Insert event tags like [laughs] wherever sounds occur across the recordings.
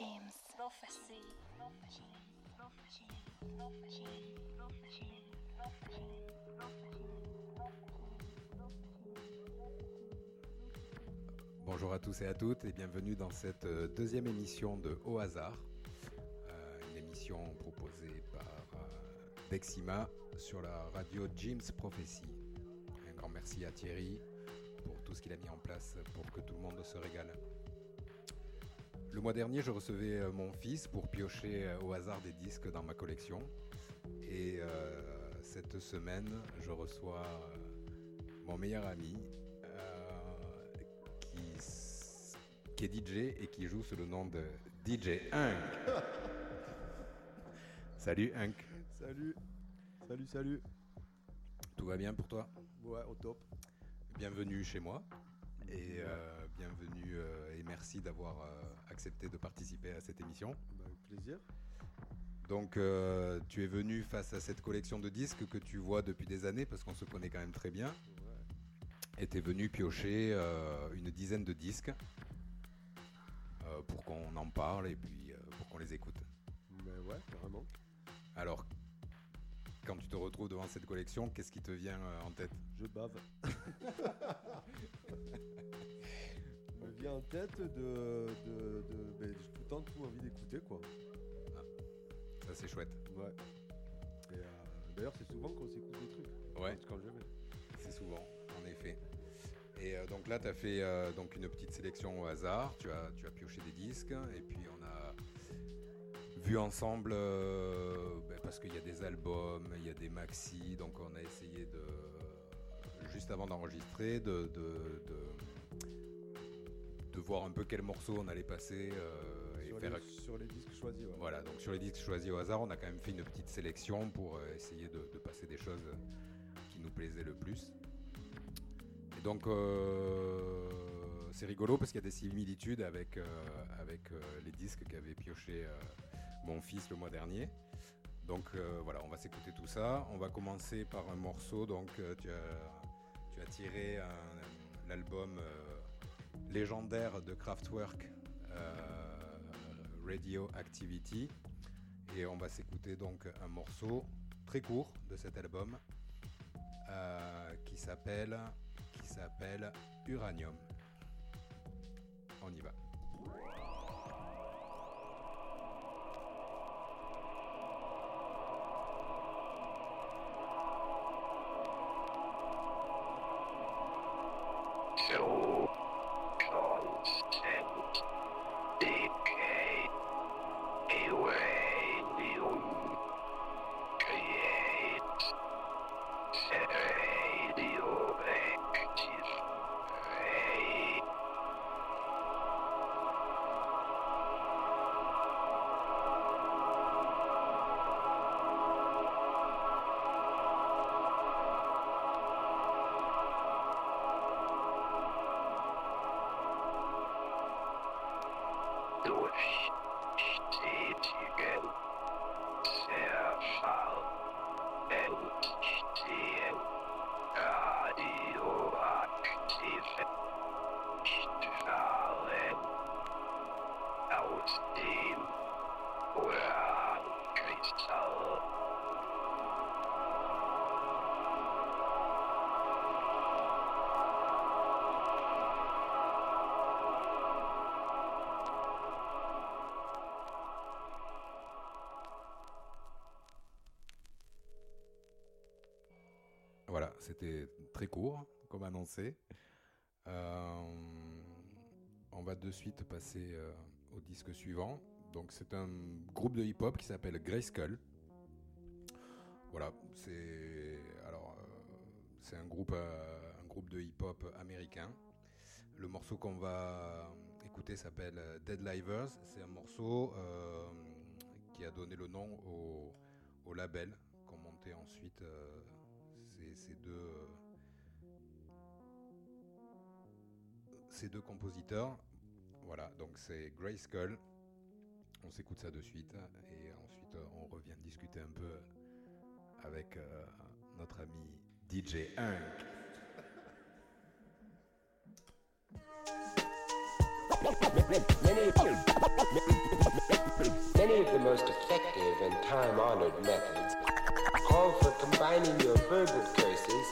James. Bonjour à tous et à toutes et bienvenue dans cette euh, deuxième émission de Au hasard, Euh, une émission proposée par euh, Dexima sur la radio Jim's Prophecy. Un grand merci à Thierry pour tout ce qu'il a mis en place pour que tout le monde se régale. Le mois dernier, je recevais euh, mon fils pour piocher euh, au hasard des disques dans ma collection. Et euh, cette semaine, je reçois mon meilleur ami euh, qui, est DJ et qui joue sous le nom de DJ Hunk. [laughs] Salut Hunk, Salut, salut, salut. tout va bien pour toi? Ouais, au top. Bienvenue chez moi et euh, bienvenue euh, et merci d'avoir euh, accepté de participer à cette émission. Bah, avec plaisir. Donc euh, tu es venu face à cette collection de disques que tu vois depuis des années parce qu'on se connaît quand même très bien Ouais. et tu es venu piocher euh, une dizaine de disques euh, pour qu'on en parle et puis pour qu'on les écoute. Mais ouais, carrément. Alors, quand tu te retrouves devant cette collection, qu'est-ce qui te vient en tête? Je bave. [laughs] me vient en tête de. de, de ben, j'ai tout le temps tout envie d'écouter, quoi. Ça c'est chouette. Ouais. Et euh, d'ailleurs, c'est souvent qu'on s'écoute des trucs. Ouais. Quand. C'est souvent, en effet. Et euh, donc là, tu as fait euh, donc une petite sélection au hasard, tu as, tu as pioché des disques, et puis on a vu ensemble, ben, parce qu'il y a des albums, il y a des maxi, donc on a essayé de, juste avant d'enregistrer, de, de, de, de voir un peu quel morceau on allait passer. euh, et Sur, faire les, sur les disques choisis, ouais. voilà, donc sur les disques choisis au hasard, on a quand même fait une petite sélection pour euh, essayer de, de passer des choses qui nous plaisaient le plus. Et donc, euh, c'est rigolo parce qu'il y a des similitudes avec, euh, avec euh, les disques qu'avait pioché euh, mon fils le mois dernier. Donc euh, voilà, on va s'écouter tout ça. On va commencer par un morceau. Donc euh, tu, as, tu as tiré l'album euh, légendaire de Kraftwerk, euh, Radio Activity. Et on va s'écouter donc un morceau très court de cet album euh, qui s'appelle qui s'appelle Uranium. On y va. Voilà, c'était très court, comme annoncé. Euh, on va de suite passer euh, disque suivant. Donc, c'est un groupe de hip-hop qui s'appelle Grayskull. Voilà, c'est alors euh, c'est un groupe euh, un groupe de hip-hop américain. Le morceau qu'on va écouter s'appelle euh, Dead Livers. C'est un morceau qui a donné le nom au, label qu'ont monté ensuite ces deux compositeurs. Voilà, donc c'est Grayskull. On s'écoute ça de suite et ensuite euh, on revient discuter un peu avec euh, notre ami DJ Hunk. most effective and time-honored methods call for combining your verbal curses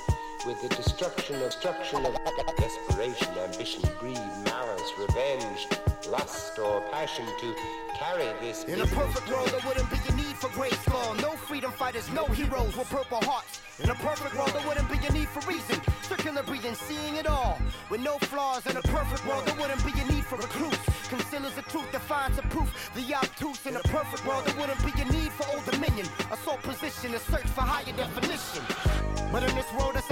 with the destruction of destruction of desperation, ambition, greed, malice, revenge, lust, or passion to carry this In a perfect world, there wouldn't be a need for grace law. No freedom fighters, no heroes with purple hearts. In a perfect world, there wouldn't be a need for reason. Circular breathing, seeing it all. With no flaws, in a perfect world, there wouldn't be a need for recruits. Concealers the truth, defiance of proof. The obtuse, in a perfect world, there wouldn't be a need for old dominion. A Assault position, a search for higher definition. But in this world, that's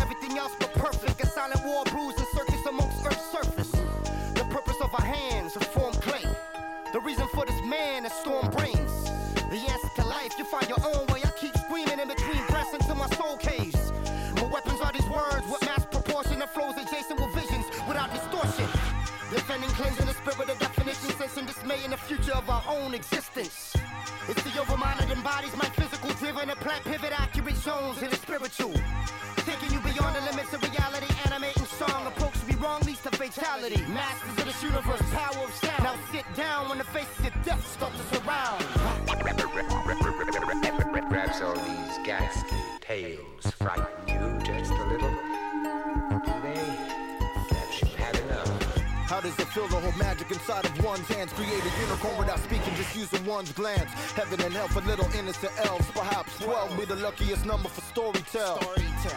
of our own existence. It's the overmind that embodies my physical driven, a plant pivot, accurate zones in the spiritual. Taking you beyond the limits of reality, animating song. Approach me wrong leads to fatality. Masters of this universe, power of sound. Now sit down when the faces of death start to surround. Perhaps all these ghastly tales frighten feel to hold magic inside of one's hands? Create a unicorn without speaking, just using one's glance. Heaven and hell for little innocent elves. Perhaps 12 be the luckiest number for story tell.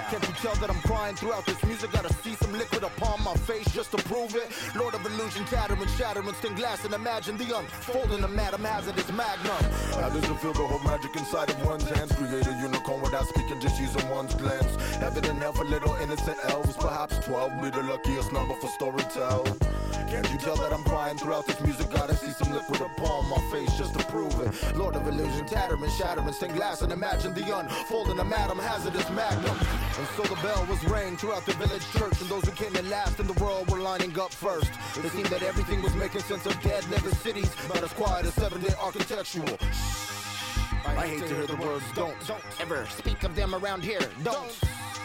Can't you tell that I'm crying throughout this music? Gotta see some liquid upon my face just to prove it. Lord of illusion, chattering, shattering, stained glass, and imagine the unfolding of Madam Hazardous Magnum. How does it feel to hold magic inside of one's hands? Create a unicorn without speaking, just using one's glance. Heaven and hell for little innocent elves. Perhaps 12 be the luckiest number for storytell. Can't you tell that I'm crying throughout this music? Gotta see some liquid upon my face just to prove it. Lord of illusion, tattering, shattering, stained glass, and imagine the unfolding of Madam Hazardous Magnum. And so the bell was rang throughout the village church, and those who came in last in the world were lining up first. It seemed that everything was making sense of dead living cities, not as quiet as seven-day architectural. I hate to hear the words don't ever speak of them around here. Don't.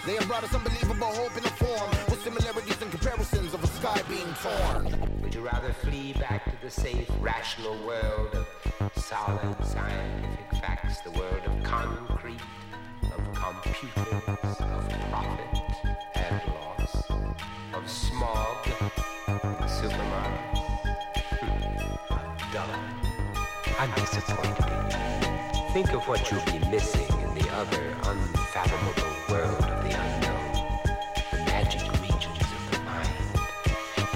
They have brought us unbelievable hope in a form with similarities and comparisons of a sky being torn. Would you rather flee back to the safe, rational world of solid scientific facts, the world of concrete, of computers, of profit and loss, of smog, and supermarkets? I'm disappointed. Think of what you'll be missing in the other unfathomable world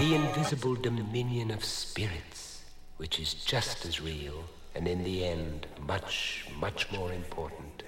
the invisible dominion of spirits, which is just as real and in the end much, much more important.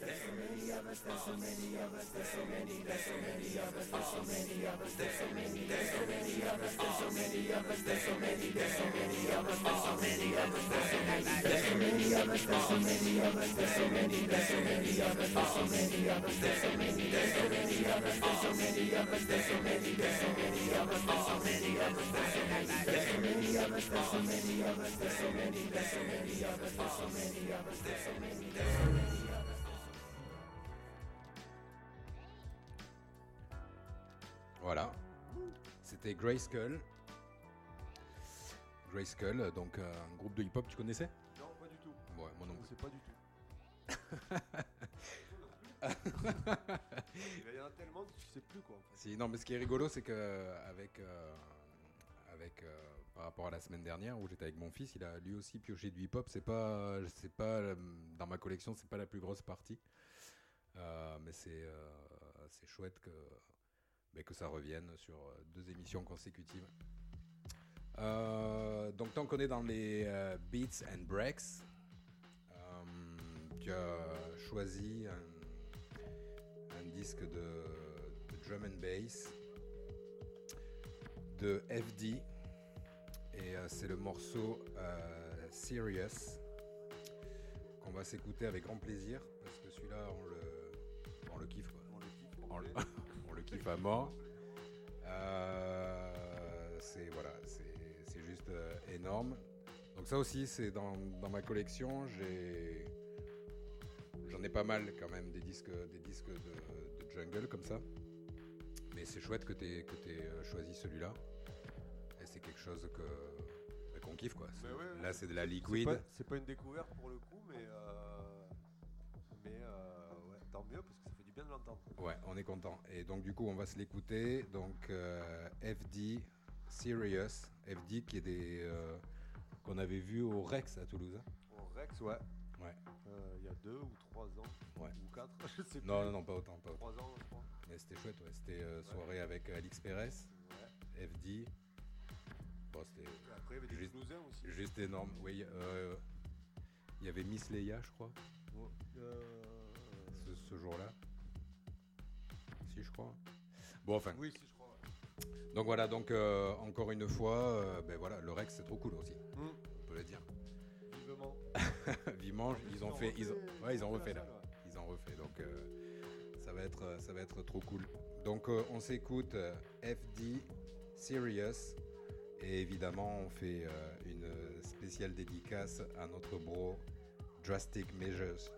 There's so many of us, there's so many, there's so many of us, there's so many, there's so many, there's so many of us, there's so many of us, there's so many, of us. there's so many of us, there's so many of us, there's so many, there's so many of us, there's so many of us, there's so many, there's so many of us, there's so many of us, there's so many, there's so many of us, there's so many of us, there's so many, there's so many of us, there's so many of us, there's so many, there's so many of us, there's so many of us, there's so many, there's so many of us, there's so many of us, there's so many, there's so many of us. Voilà. C'était Grayskull. Grayskull, donc euh, un groupe de hip-hop, tu connaissais? Non, pas du tout. Ouais, moi non plus. pas du tout. [laughs] Il y en a tellement que tu sais plus quoi. en fait. Si, non, mais ce qui est rigolo, c'est que avec, euh, avec euh, par rapport à la semaine dernière où j'étais avec mon fils, il a lui aussi pioché du hip-hop. C'est pas, c'est pas dans ma collection, c'est pas la plus grosse partie, Euh, mais c'est, euh, c'est chouette que, mais que ça revienne sur euh, deux émissions consécutives. Euh, donc tant qu'on est dans les euh, beats and breaks, euh, tu as choisi un, un disque de, de drum and bass de FD et c'est le morceau Serious qu'on va s'écouter avec grand plaisir parce que celui-là on le, on le kiffe quoi. On le kiffe. Le, kiffe à mort. Euh, c'est voilà, c'est juste euh, énorme. Donc ça aussi, c'est dans, dans ma collection. J'ai j'en ai pas mal quand même des disques des disques de, de jungle comme ça. Mais c'est chouette que tu que aies choisi celui-là. Et c'est quelque chose que bah, qu'on kiffe quoi. Ouais, ouais. Là c'est de la C'est liquid. pas, c'est pas une découverte pour le coup, mais, euh, mais euh, ouais, tant mieux parce bien de l'entendre. Ouais, on est content. Et donc du coup, on va se l'écouter. Donc euh, FD Serious, FD qui est des euh, qu'on avait vu au Rex à Toulouse. hein. Au Rex, ouais. Ouais. Euh, Il y a deux ou trois ans. Ouais. Ou quatre, [laughs] je sais Non, plus. non, non, pas autant, pas autant. Trois ans, je crois. Mais c'était chouette, ouais. C'était soirée avec Alix Pérez, Ouais. FD. Bon, c'était Et après, il y avait des Juste- aussi. juste énorme. Oui, il y avait Miss Leia, je crois. Euh, ce jour-là. Si, je crois. Bon, enfin. Oui, si, je crois. ouais. Donc voilà, donc euh, encore une fois, euh, ben voilà, le Rex c'est trop cool aussi, Hum, on peut le dire. vivement. [laughs] Vivement, ils ont fait, ils ont, ouais, ils ont refait là. la salle, ouais. Ils ont refait, donc euh, ça va être, ça va être trop cool. Donc on s'écoute FD Serious et évidemment on fait euh, une spéciale dédicace à notre bro Drastic Measures.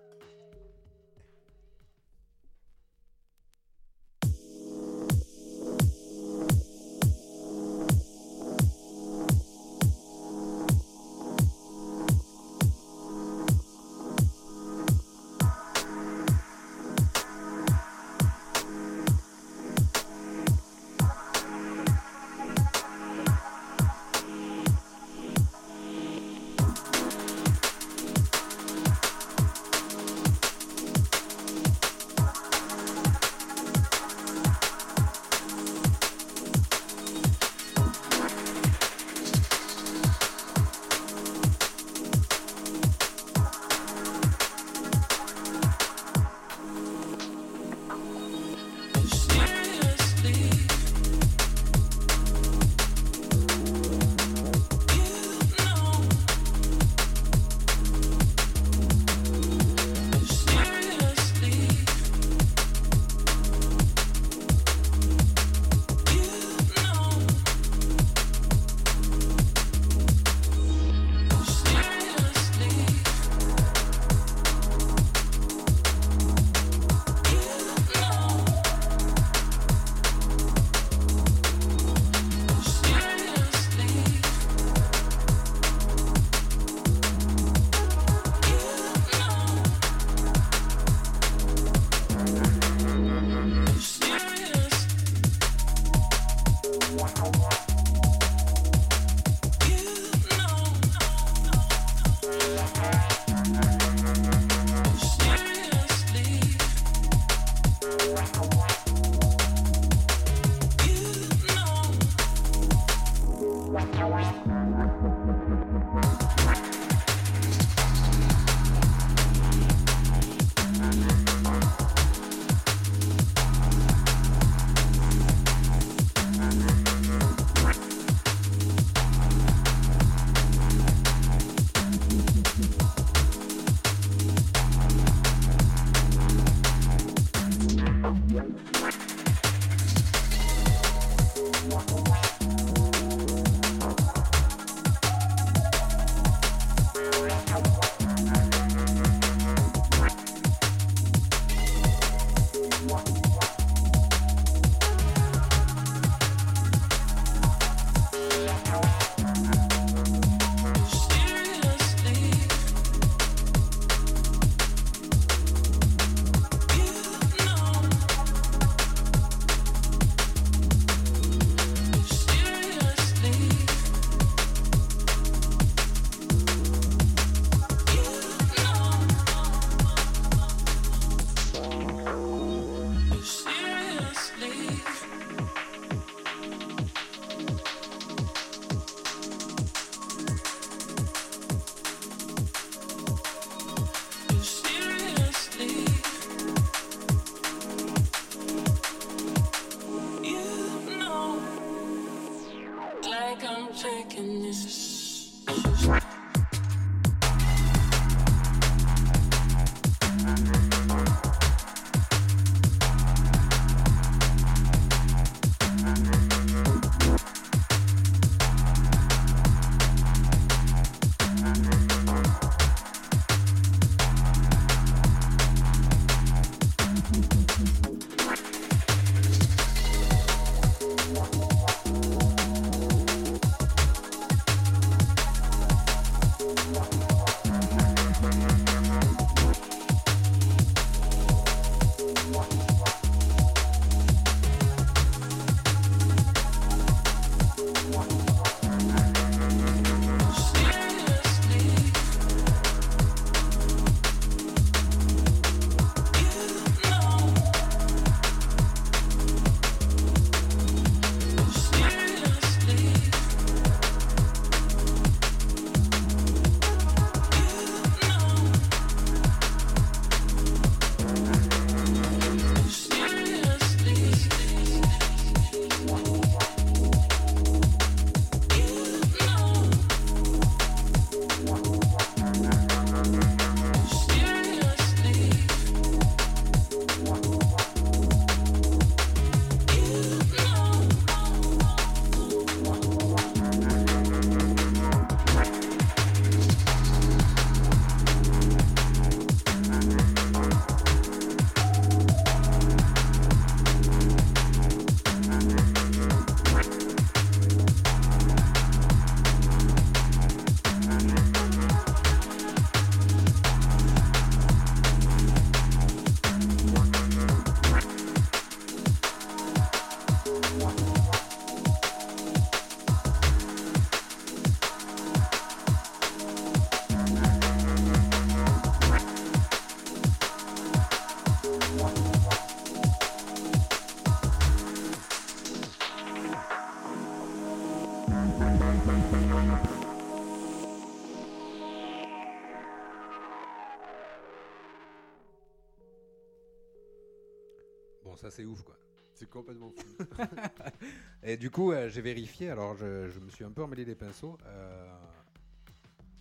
Ça c'est ouf quoi. C'est complètement fou. [laughs] Et du coup, euh, j'ai vérifié, alors je, je me suis un peu emmêlé les pinceaux. Euh,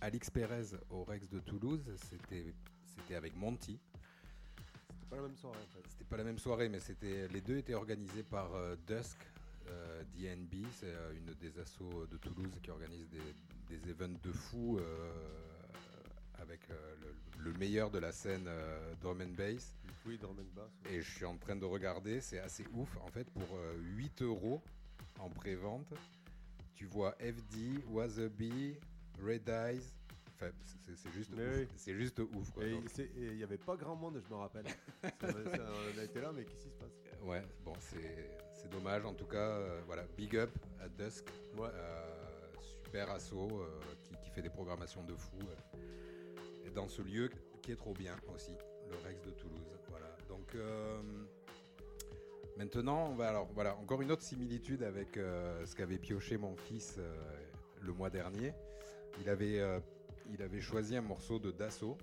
Alix Pérez au Rex de Toulouse, c'était c'était avec Monty. C'était pas la même soirée en fait. C'était pas la même soirée, mais c'était les deux étaient organisés par euh, Dusk euh, DNB, c'est une des assos de Toulouse qui organise des, des events de fou euh, avec euh, le, le meilleur de la scène euh, drum and bass. Oui, drum and bass. ouais. Et je suis en train de regarder, c'est assez ouf. En fait, pour euh, 8 euros en pré-vente, tu vois FD, Wasabi, Red Eyes. Enfin, c'est juste, oui. C'est juste ouf. Quoi. Et il n'y avait pas grand monde, je me rappelle. [laughs] Ça- on a été là, mais qu'est-ce qui se passe? Ouais, bon, c'est dommage. En tout cas, euh, voilà, big up à Dusk. Ouais. Euh, super asso euh, qui, qui fait des programmations de fou. euh, dans ce lieu qui est trop bien aussi, le Rex de Toulouse. Voilà. Donc euh, maintenant, on va alors voilà encore une autre similitude avec euh, ce qu'avait pioché mon fils euh, le mois dernier. Il avait il avait choisi un morceau de Dassault.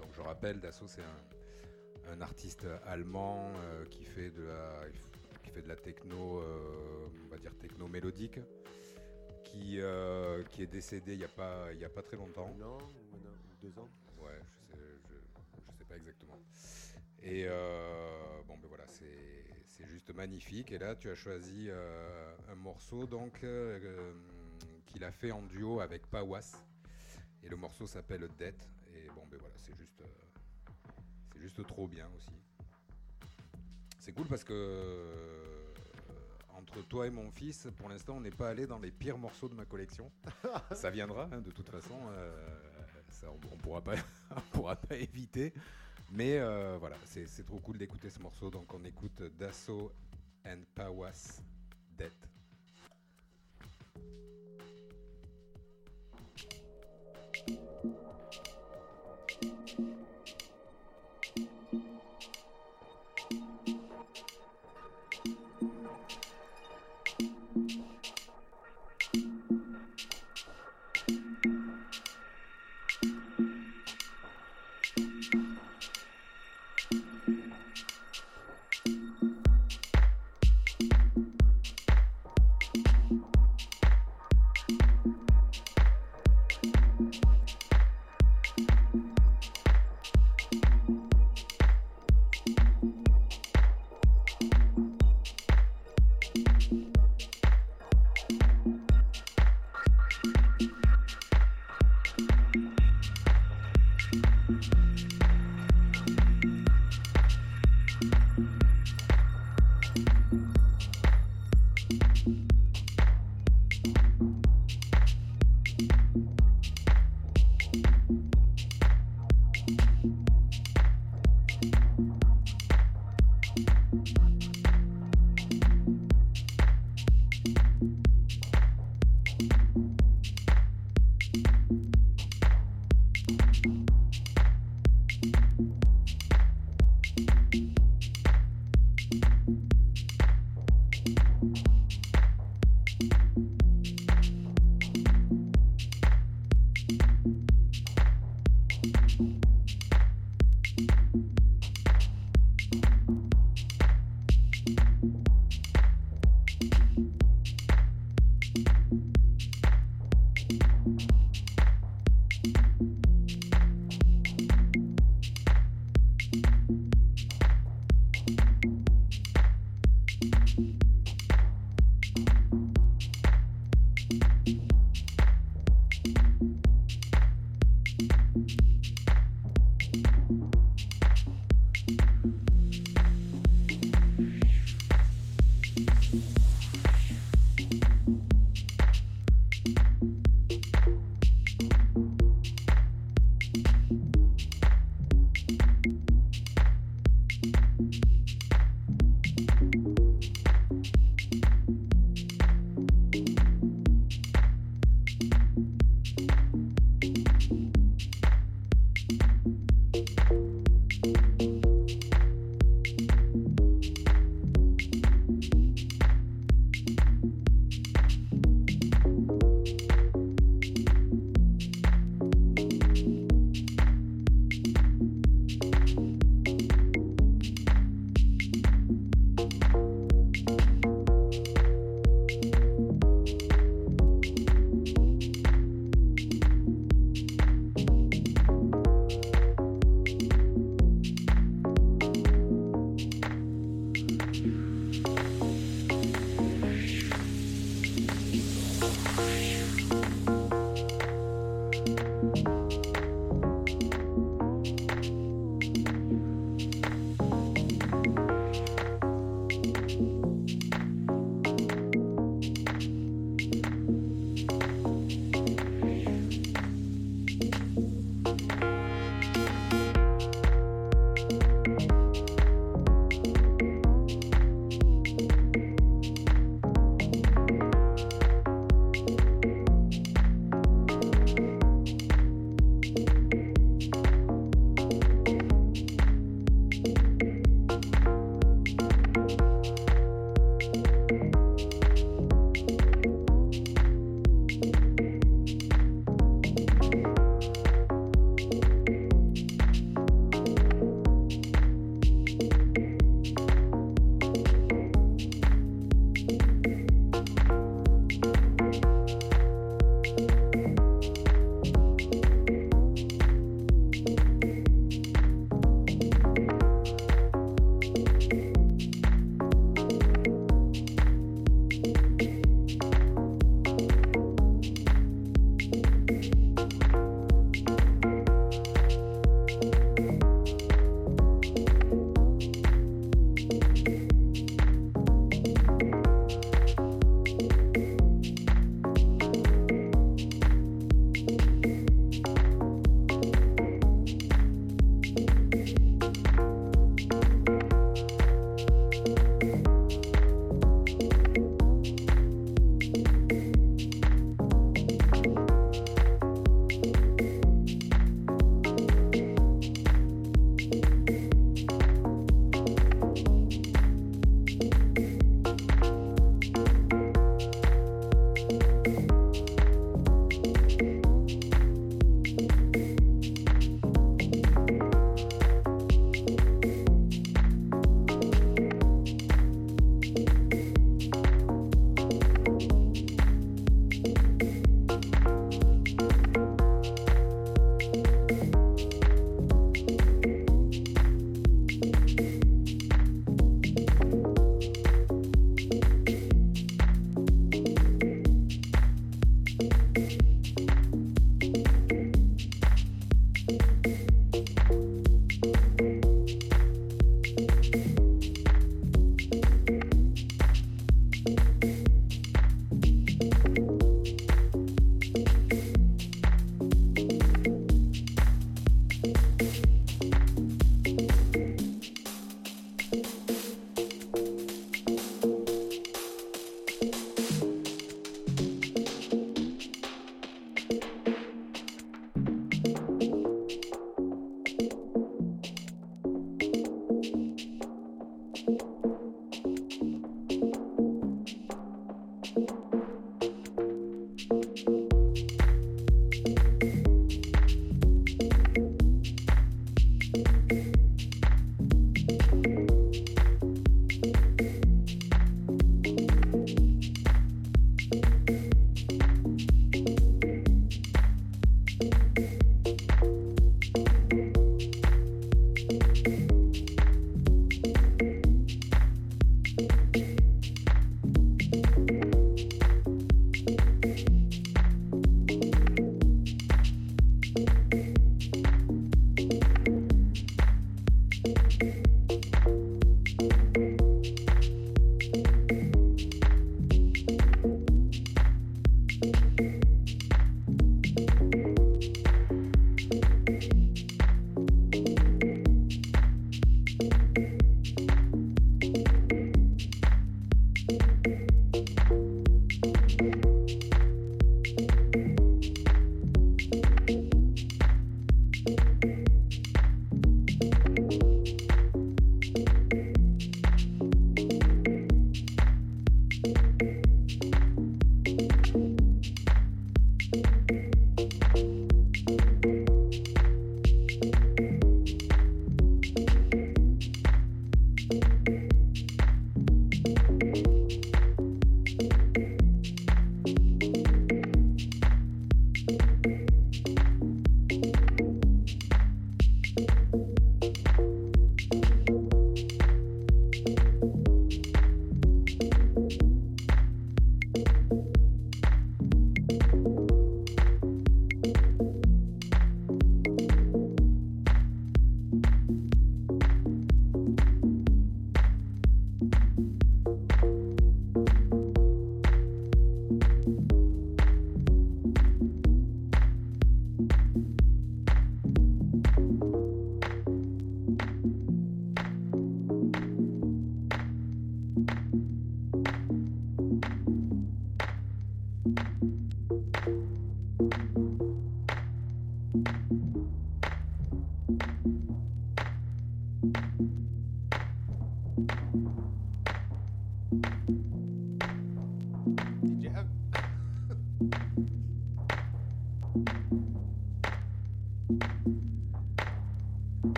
Donc je rappelle, Dassault c'est un, artiste allemand qui fait de la qui fait de la techno, on va dire techno mélodique, qui qui est décédé il y a pas a pas très longtemps. Un deux ans Ouais, je sais, je, je sais pas exactement. Et euh, bon, ben voilà, c'est juste magnifique. Et là, tu as choisi euh, un morceau donc euh, qu'il a fait en duo avec Pawas. Et le morceau s'appelle Death. Et bon, ben voilà, c'est juste, c'est juste trop bien aussi. C'est cool parce que entre toi et mon fils, pour l'instant, on n'est pas allé dans les pires morceaux de ma collection. [laughs] ça viendra, hein, de toute façon. euh, on, [laughs] on pourra pas, éviter. Mais euh, voilà, c'est trop cool d'écouter ce morceau. Donc on écoute Dasso and Pawas Dead.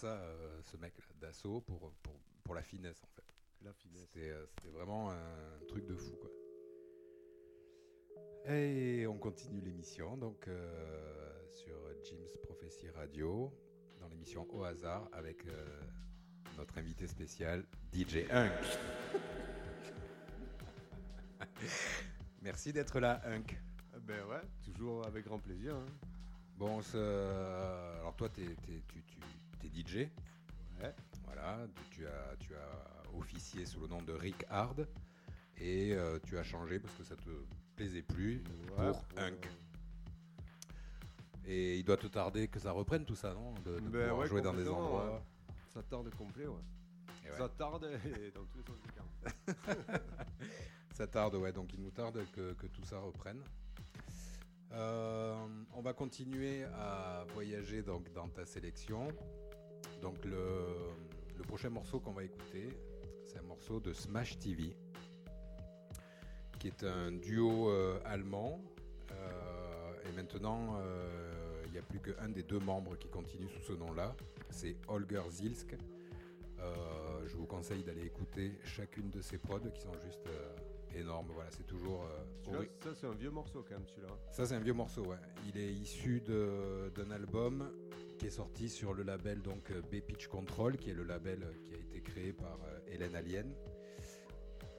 Ça, euh, ce mec-là, d'assaut, pour, pour, pour la finesse en fait. La finesse. C'était euh, c'était vraiment un truc de fou quoi. Et on continue l'émission donc euh, sur Jim's Prophecy Radio, dans l'émission Au hasard avec euh, notre invité spécial DJ Hunk. [laughs] Merci d'être là Hunk. Ah Ben ouais, toujours avec grand plaisir. hein. Bon, alors toi t'es, t'es- tu, tu- DJ. Ouais. Voilà, tu as, tu as officié sous le nom de Rick Hard et euh, tu as changé parce que ça te plaisait plus Ouais, pour Hunk. Et il doit te tarder que ça reprenne tout ça, non De, de Ben pouvoir ouais, jouer dans des endroits. ouais. Ça tarde complet, ouais. Et. Ça tarde et dans tous les sens du terme. [laughs] Ça tarde, ouais, donc il nous tarde que, que tout ça reprenne. Euh, on va continuer à voyager donc, dans ta sélection. Donc le, le prochain morceau qu'on va écouter, c'est un morceau de Smash TV, qui est un duo euh, allemand. Euh, et maintenant, euh, il n'y a plus qu'un des deux membres qui continue sous ce nom-là. C'est Holger Zilsk. Je vous conseille d'aller écouter chacune de ses prods qui sont juste énormes. Voilà, c'est toujours. euh, ça, c'est un vieux morceau quand même, celui-là. ça, c'est un vieux morceau, ouais. Il est issu d'un album qui est sorti sur le label donc euh, B-Pitch Control, qui est le label euh, qui a été créé par euh, Hélène Alien.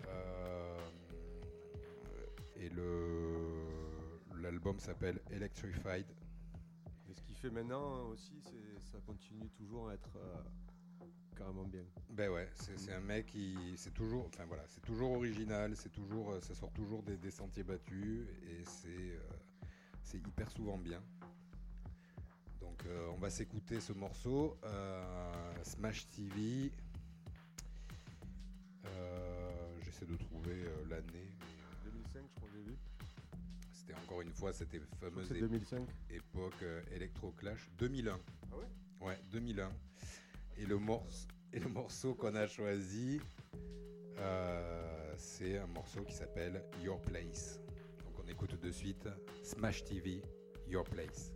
Euh, et le l'album s'appelle Electrified. Et ce qu'il fait maintenant aussi, ça continue toujours à être euh, carrément bien. Ben ouais, c'est un mec qui c'est toujours, enfin voilà, c'est toujours original, c'est toujours, ça sort toujours des, des sentiers battus et c'est euh, c'est hyper souvent bien. Donc euh, on va s'écouter ce morceau, euh, Smash TV. Euh, J'essaie de trouver l'année. mais, 2005, je crois que j'ai vu. C'était encore une fois cette fameuse c'est é- 2005. époque Electro Clash 2001. Ah ouais? Ouais, 2001. Et le, morce- et le morceau qu'on a choisi, c'est un morceau qui s'appelle Your Place. Donc on écoute de suite Smash TV, Your Place.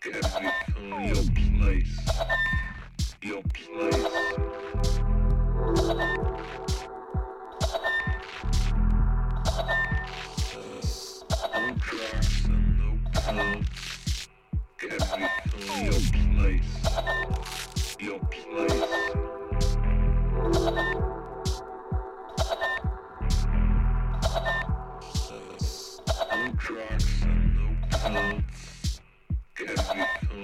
Get me your place. Your place. No drugs and no pills. Get me your place. Your place.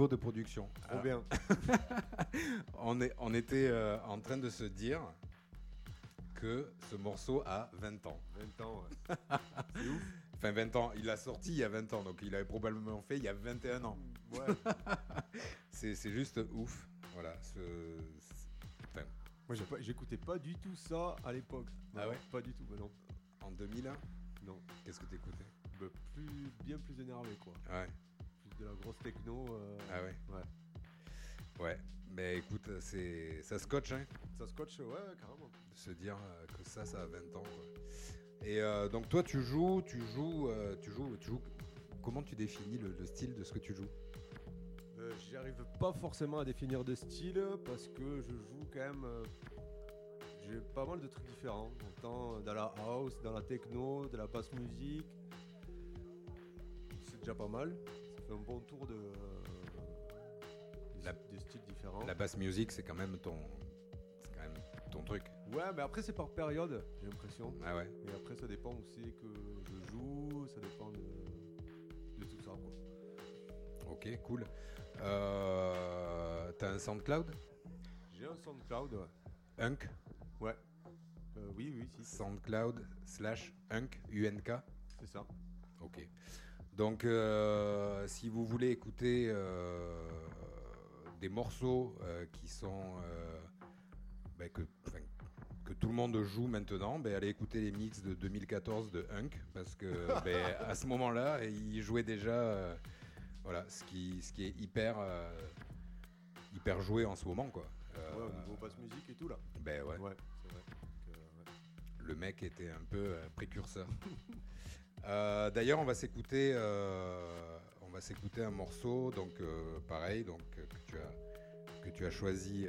niveau de production Trop Ah, bien. [laughs] on, est, on était euh, en train de se dire que ce morceau a 20 ans. 20 ans, ouais. [laughs] C'est ouf. Enfin, 20 ans. Il l'a sorti il y a 20 ans, donc il avait probablement fait il y a 21 ans. Ouais. [laughs] C'est c'est juste ouf. Voilà. ce- ce- enfin, Moi, j'ai pas- j'écoutais pas du tout ça à l'époque. Ah ouais Pas du tout, bah non. en 2001, Non. qu'est-ce que t'écoutais? Bah, plus, bien plus énervé, quoi. Ouais. De la grosse techno. euh, Ah ouais Ouais. Ouais. Mais écoute, c'est ça scotche, hein, Ça scotch, ouais, carrément. de se dire euh, que ça, ça a 20 ans. Quoi. Et euh, donc toi, tu joues, tu joues, euh, tu joues, tu joues. Comment tu définis le, le style de ce que tu joues? Euh, J'y arrive pas forcément à définir de style parce que je joue quand même. J'ai pas mal de trucs différents. Autant dans la house, dans la techno, de la basse musique. C'est déjà pas mal. Un bon tour de. euh, La- des styles différents. La bass music, c'est quand même ton, c'est quand même ton truc. Ouais, mais après c'est par période, j'ai l'impression. Ah ouais. Et après ça dépend où c'est que je joue, ça dépend de, de tout ça. Quoi. Ok, cool. Euh, T'as un SoundCloud? J'ai un SoundCloud, ouais. Hunk? Ouais. Euh, oui, oui, si, SoundCloud slash Hunk, UNK c'est ça. Ok. Donc, euh, si vous voulez écouter euh, des morceaux euh, qui sont euh, ben, que, enfin, que tout le monde joue maintenant, ben, allez écouter les mix de 2014 de Hunk parce que [laughs] ben, à ce moment-là, il jouait déjà, euh, voilà, ce qui, ce qui est hyper, euh, hyper joué en ce moment, quoi. Euh, Ouais, au niveau basse musique et tout là. ben ouais. Ouais, c'est vrai. Donc, euh, ouais. Le mec était un peu euh, précurseur. [laughs] Euh, D'ailleurs, on va s'écouter, euh, on va s'écouter un morceau, donc euh, pareil, donc que tu as que tu as choisi,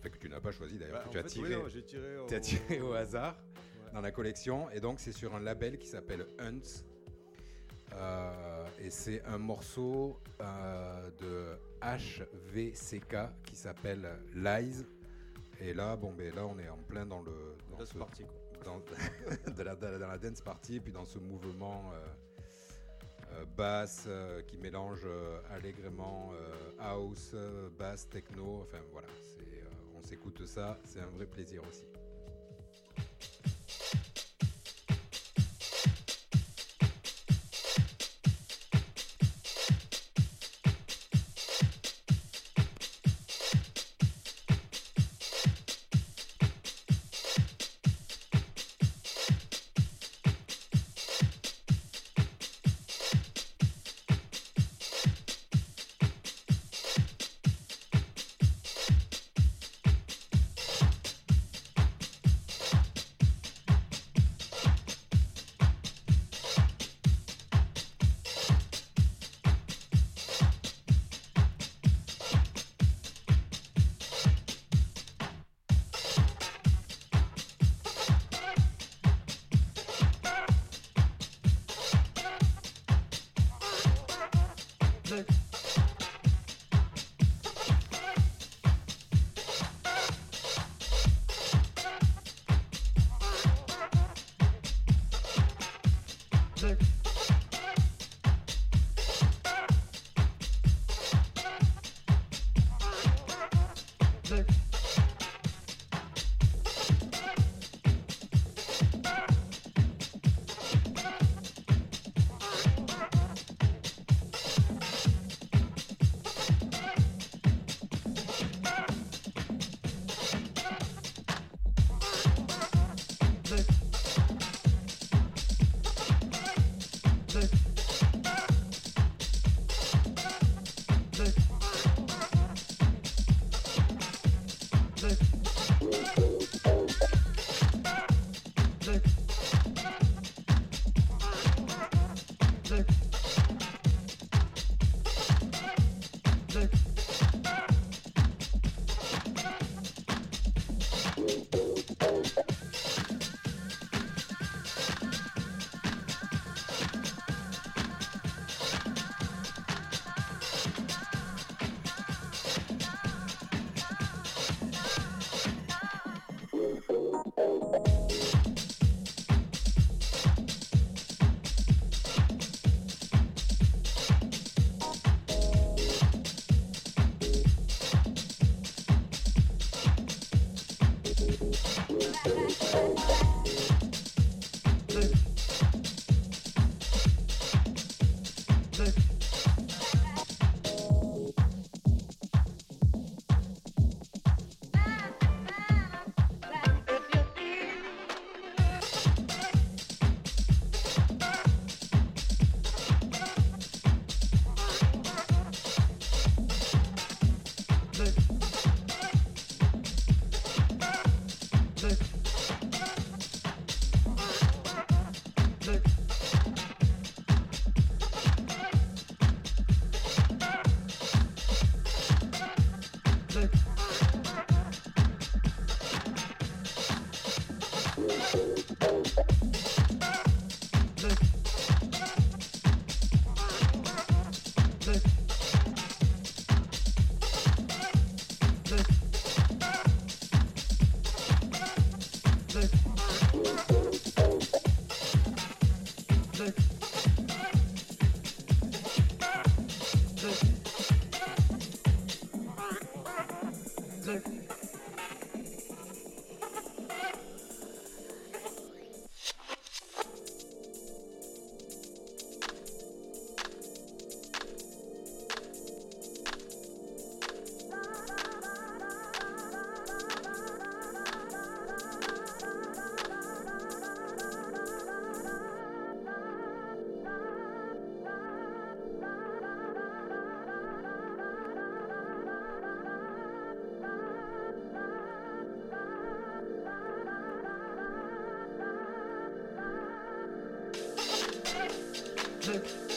enfin que tu n'as pas choisi d'ailleurs, Bah, que tu as fait, tiré, au- tu as tiré au [laughs] hasard Ouais. dans la collection, et donc c'est sur un label qui s'appelle Hunts, Euh, et c'est un morceau de HVCK qui s'appelle Lies. Et là, bon, ben là, on est en plein dans le dans ce- party, quoi. Dans, [laughs] la, dans la dance party, puis dans ce mouvement euh, euh, basse euh, qui mélange euh, allègrement house, basse, techno. Enfin voilà, on s'écoute ça, c'est un vrai plaisir aussi. it.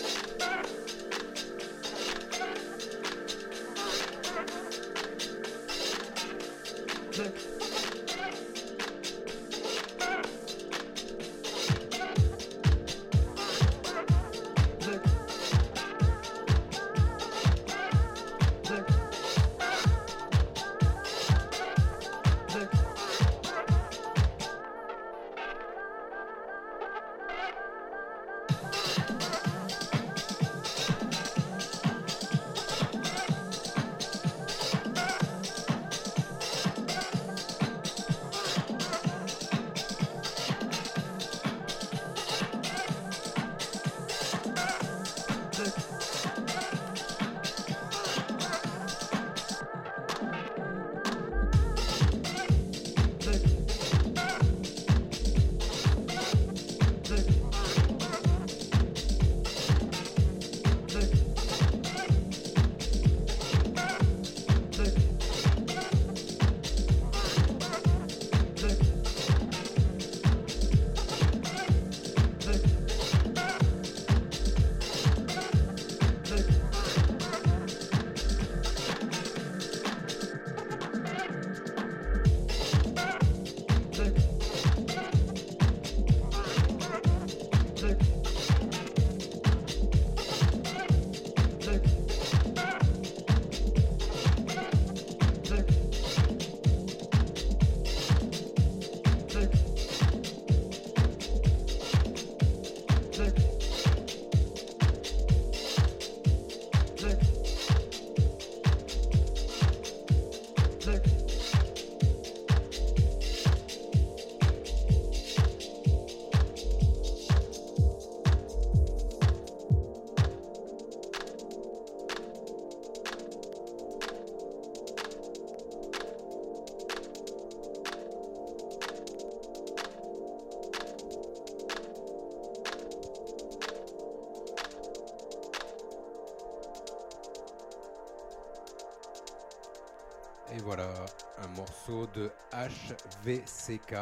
HVCK,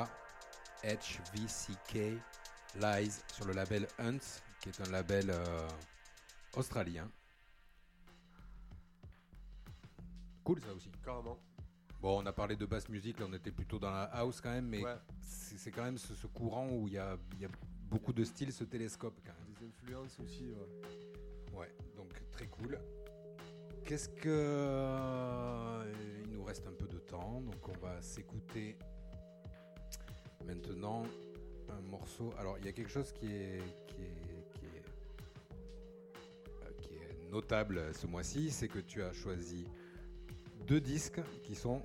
HVCK Lies sur le label Hunt, qui est un label euh, australien. Cool ça aussi. Carrément. Bon, on a parlé de basse musique, là on était plutôt dans la house quand même, mais Ouais. c'est quand même ce, ce courant où il y a, il y a beaucoup de styles, ce télescope quand même. Des influences aussi. ouais. Ouais, donc très cool. Qu'est-ce que. euh, Il nous reste un peu de temps, donc on va s'écouter maintenant un morceau. Alors, il y a quelque chose qui est. qui est. qui est, euh, qui est notable ce mois-ci, c'est que tu as choisi deux disques qui sont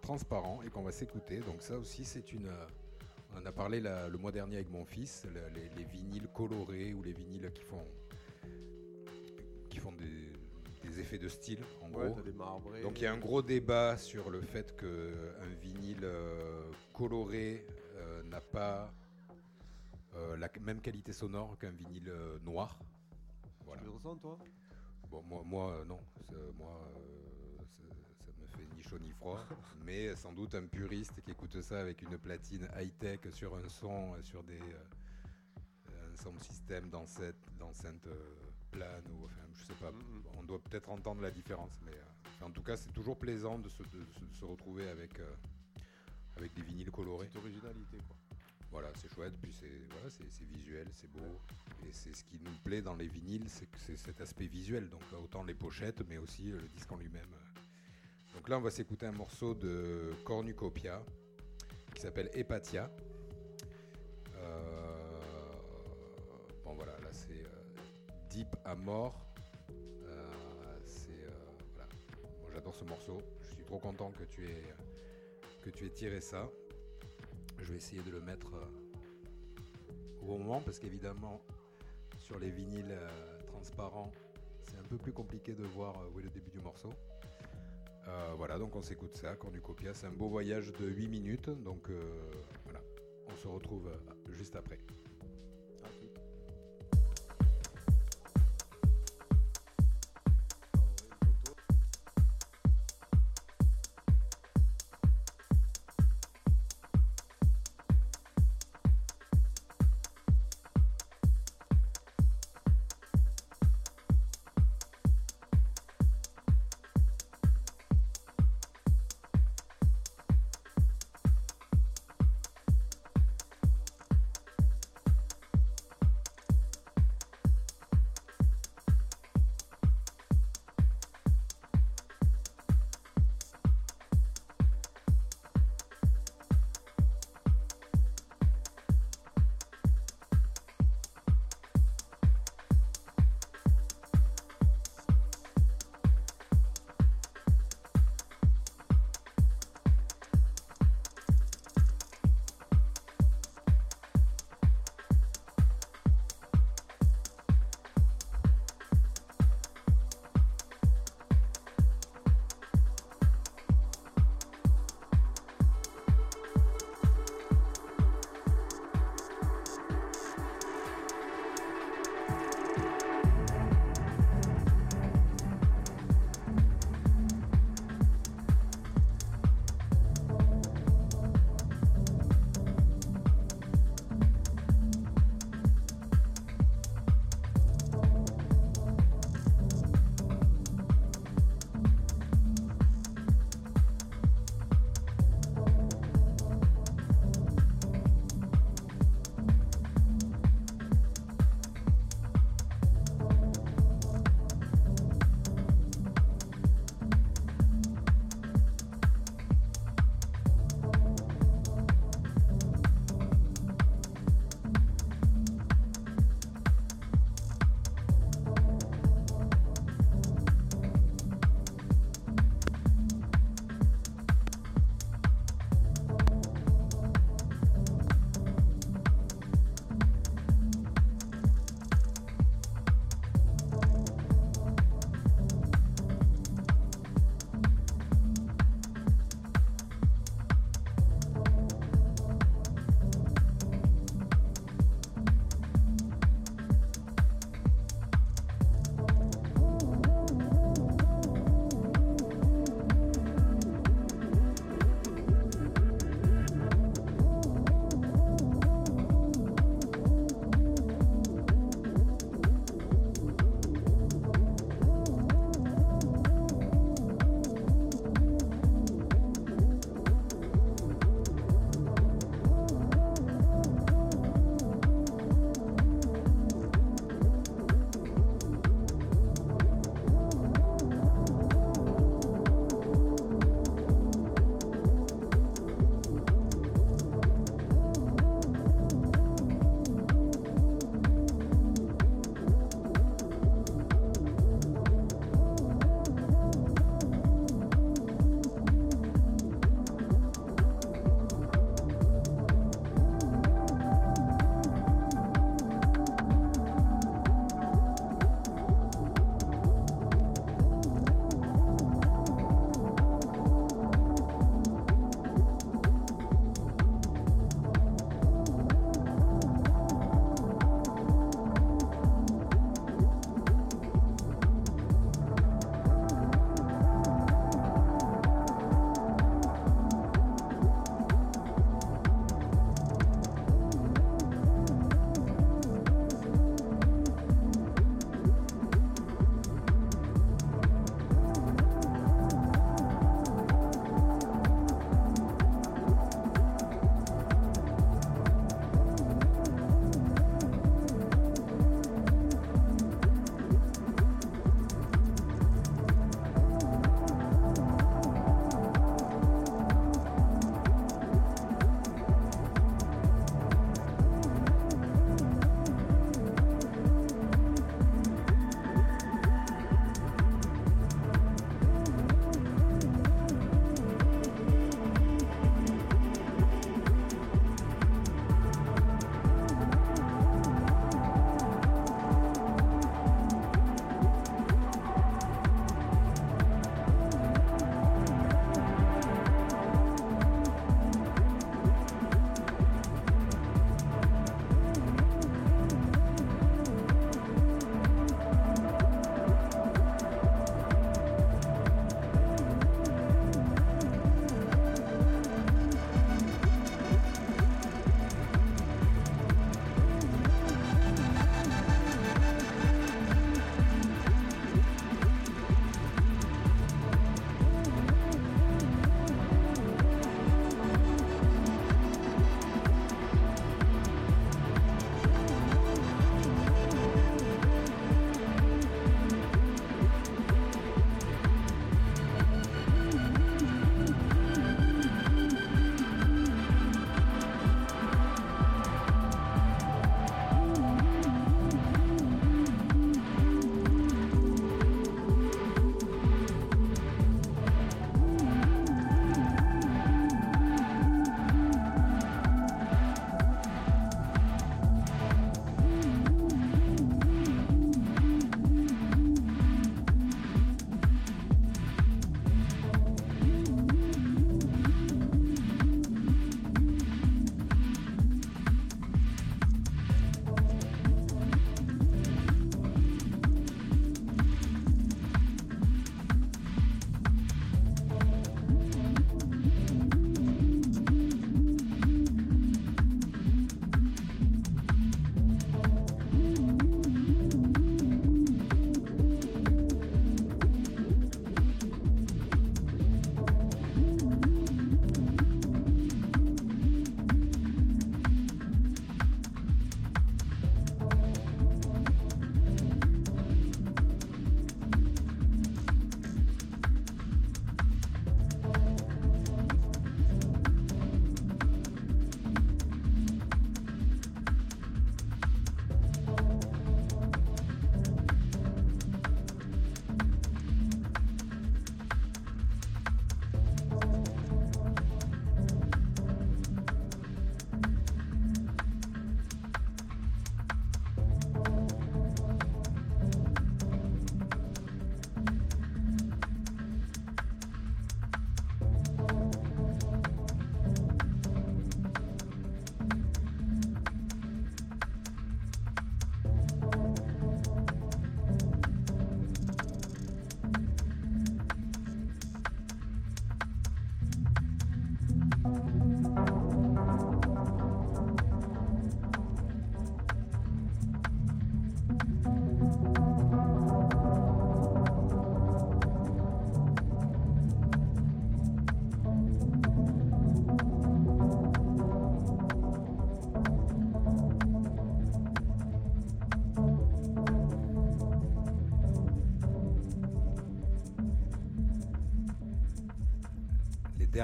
transparents et qu'on va s'écouter. Donc, ça aussi, c'est une. euh, On en a parlé la- le mois dernier avec mon fils, le- les, les vinyles colorés ou les vinyles qui font qui font des, des effets de style, en Ouais, gros. t'as des marbrés. Donc il y a un gros débat sur le fait qu'un vinyle euh, coloré n'a pas euh, la même qualité sonore qu'un vinyle euh, noir. Voilà. Tu le ressens, toi? Bon, moi, moi euh, non. Moi, ça, ça me fait ni chaud ni froid. [laughs] mais sans doute un puriste qui écoute ça avec une platine high-tech sur un son, sur des, un sound system d'enceinte, d'enceinte euh, plane ou enfin, je sais pas. On doit peut-être entendre la différence, mais euh, en tout cas, c'est toujours plaisant de se, de se- de se retrouver avec, euh, avec des vinyles colorés. Cette originalité, quoi. Voilà, c'est chouette, puis c'est voilà, c'est visuel, c'est beau. Et c'est ce qui nous plaît dans les vinyles, c'est que c'est cet aspect visuel, donc euh, autant les pochettes, mais aussi euh, le disque en lui-même. Donc là, on va s'écouter un morceau de Cornucopia qui s'appelle Hepatia. Euh, bon voilà, là c'est euh, deep à mort. Euh, c'est voilà. J'adore ce morceau. Je suis trop content que tu aies que tu aies tiré ça. Je vais essayer de le mettre euh, au bon moment parce qu'évidemment, sur les vinyles euh, transparents, c'est un peu plus compliqué de voir euh, où est le début du morceau. Voilà, donc on s'écoute ça, Cornucopia. C'est un beau voyage de 8 minutes, donc voilà, on se retrouve juste après.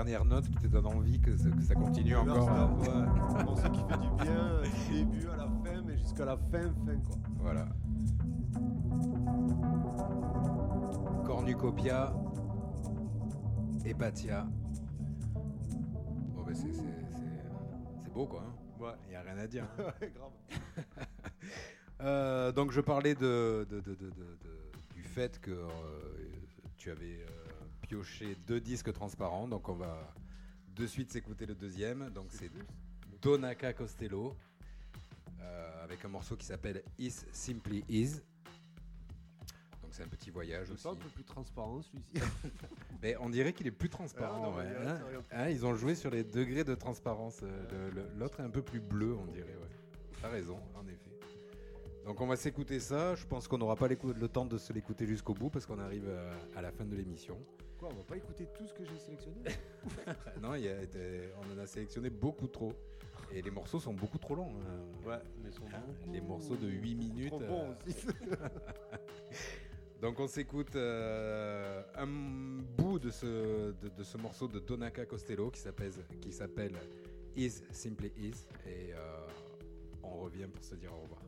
Dernières notes qui te donnent envie que ça, que ça continue encore. stop, euh, ouais. Qui fait du bien, du début à la fin, mais jusqu'à la fin, fin quoi. Voilà. Cornucopia, Hepatia. Bon, ben c'est, beau quoi. hein. Ouais. Il n'y a rien à dire. [laughs] hein. Grave. [laughs] Euh, donc je parlais de, de- de- de- de- de- du fait que euh, tu avais euh, pioché deux disques transparents. Donc on va de suite s'écouter le deuxième. Donc c'est Donaka Costello euh, avec un morceau qui s'appelle Is Simply Is. Donc c'est un petit voyage aussi. un peu plus transparent celui-ci. [laughs] [laughs] Mais on dirait qu'il est plus transparent. Ah, non, ouais, hein. Hein, ils ont joué sur les degrés de transparence. euh, L'autre est un peu plus bleu, on dirait. Ouais. T'as raison, en effet. Donc on va s'écouter ça. Je pense qu'on n'aura pas le temps de se l'écouter jusqu'au bout parce qu'on arrive euh, à la fin de l'émission. Quoi, on va pas écouter tout ce que j'ai sélectionné? [laughs] Non, il y a été- on en a sélectionné beaucoup trop. Et les morceaux sont beaucoup trop longs. hein. Ouais, mais sont beaucoup- les morceaux de 8 minutes. Trop bons euh, aussi. [laughs] Donc on s'écoute euh, un bout de ce, de, de ce morceau de Donaka Costello qui s'appelle, qui s'appelle Is Simply Is et euh, on revient pour se dire au revoir.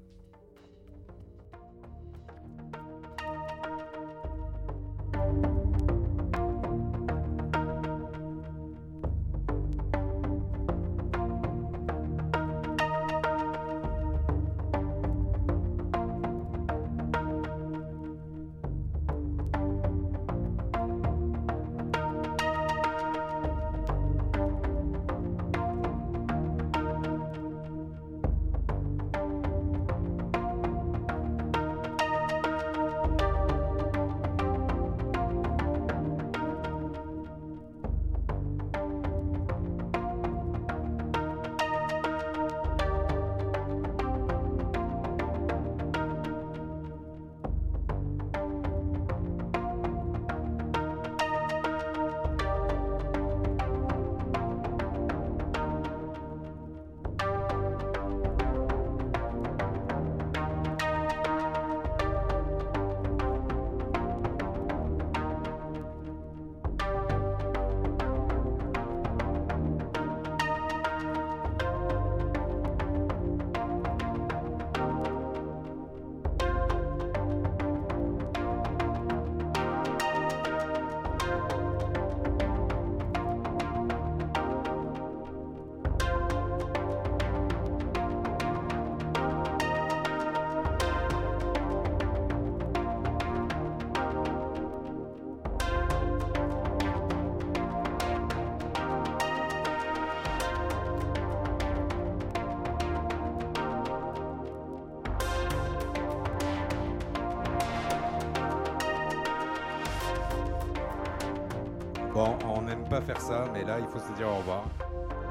Faire ça, mais là il faut se dire au revoir.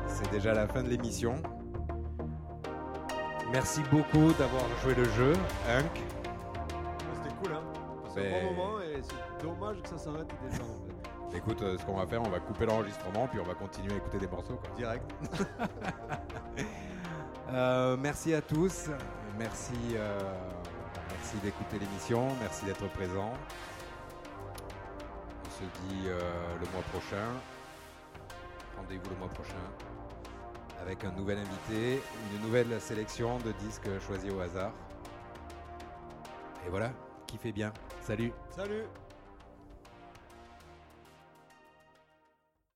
C'est déjà la fin de l'émission. Merci beaucoup d'avoir joué le jeu, Hunk. C'était cool, hein. C'est un bon moment et c'est dommage que ça s'arrête déjà en fait. Écoute, euh, ce qu'on va faire, on va couper l'enregistrement, puis on va continuer à écouter des morceaux. quoi. Direct. [laughs] Euh, merci à tous. Merci, euh, merci d'écouter l'émission. Merci d'être présent. On se dit euh, le mois prochain. Rendez-vous le mois prochain avec un nouvel invité, une nouvelle sélection de disques choisis au hasard. Et voilà, kiffez bien. Salut Salut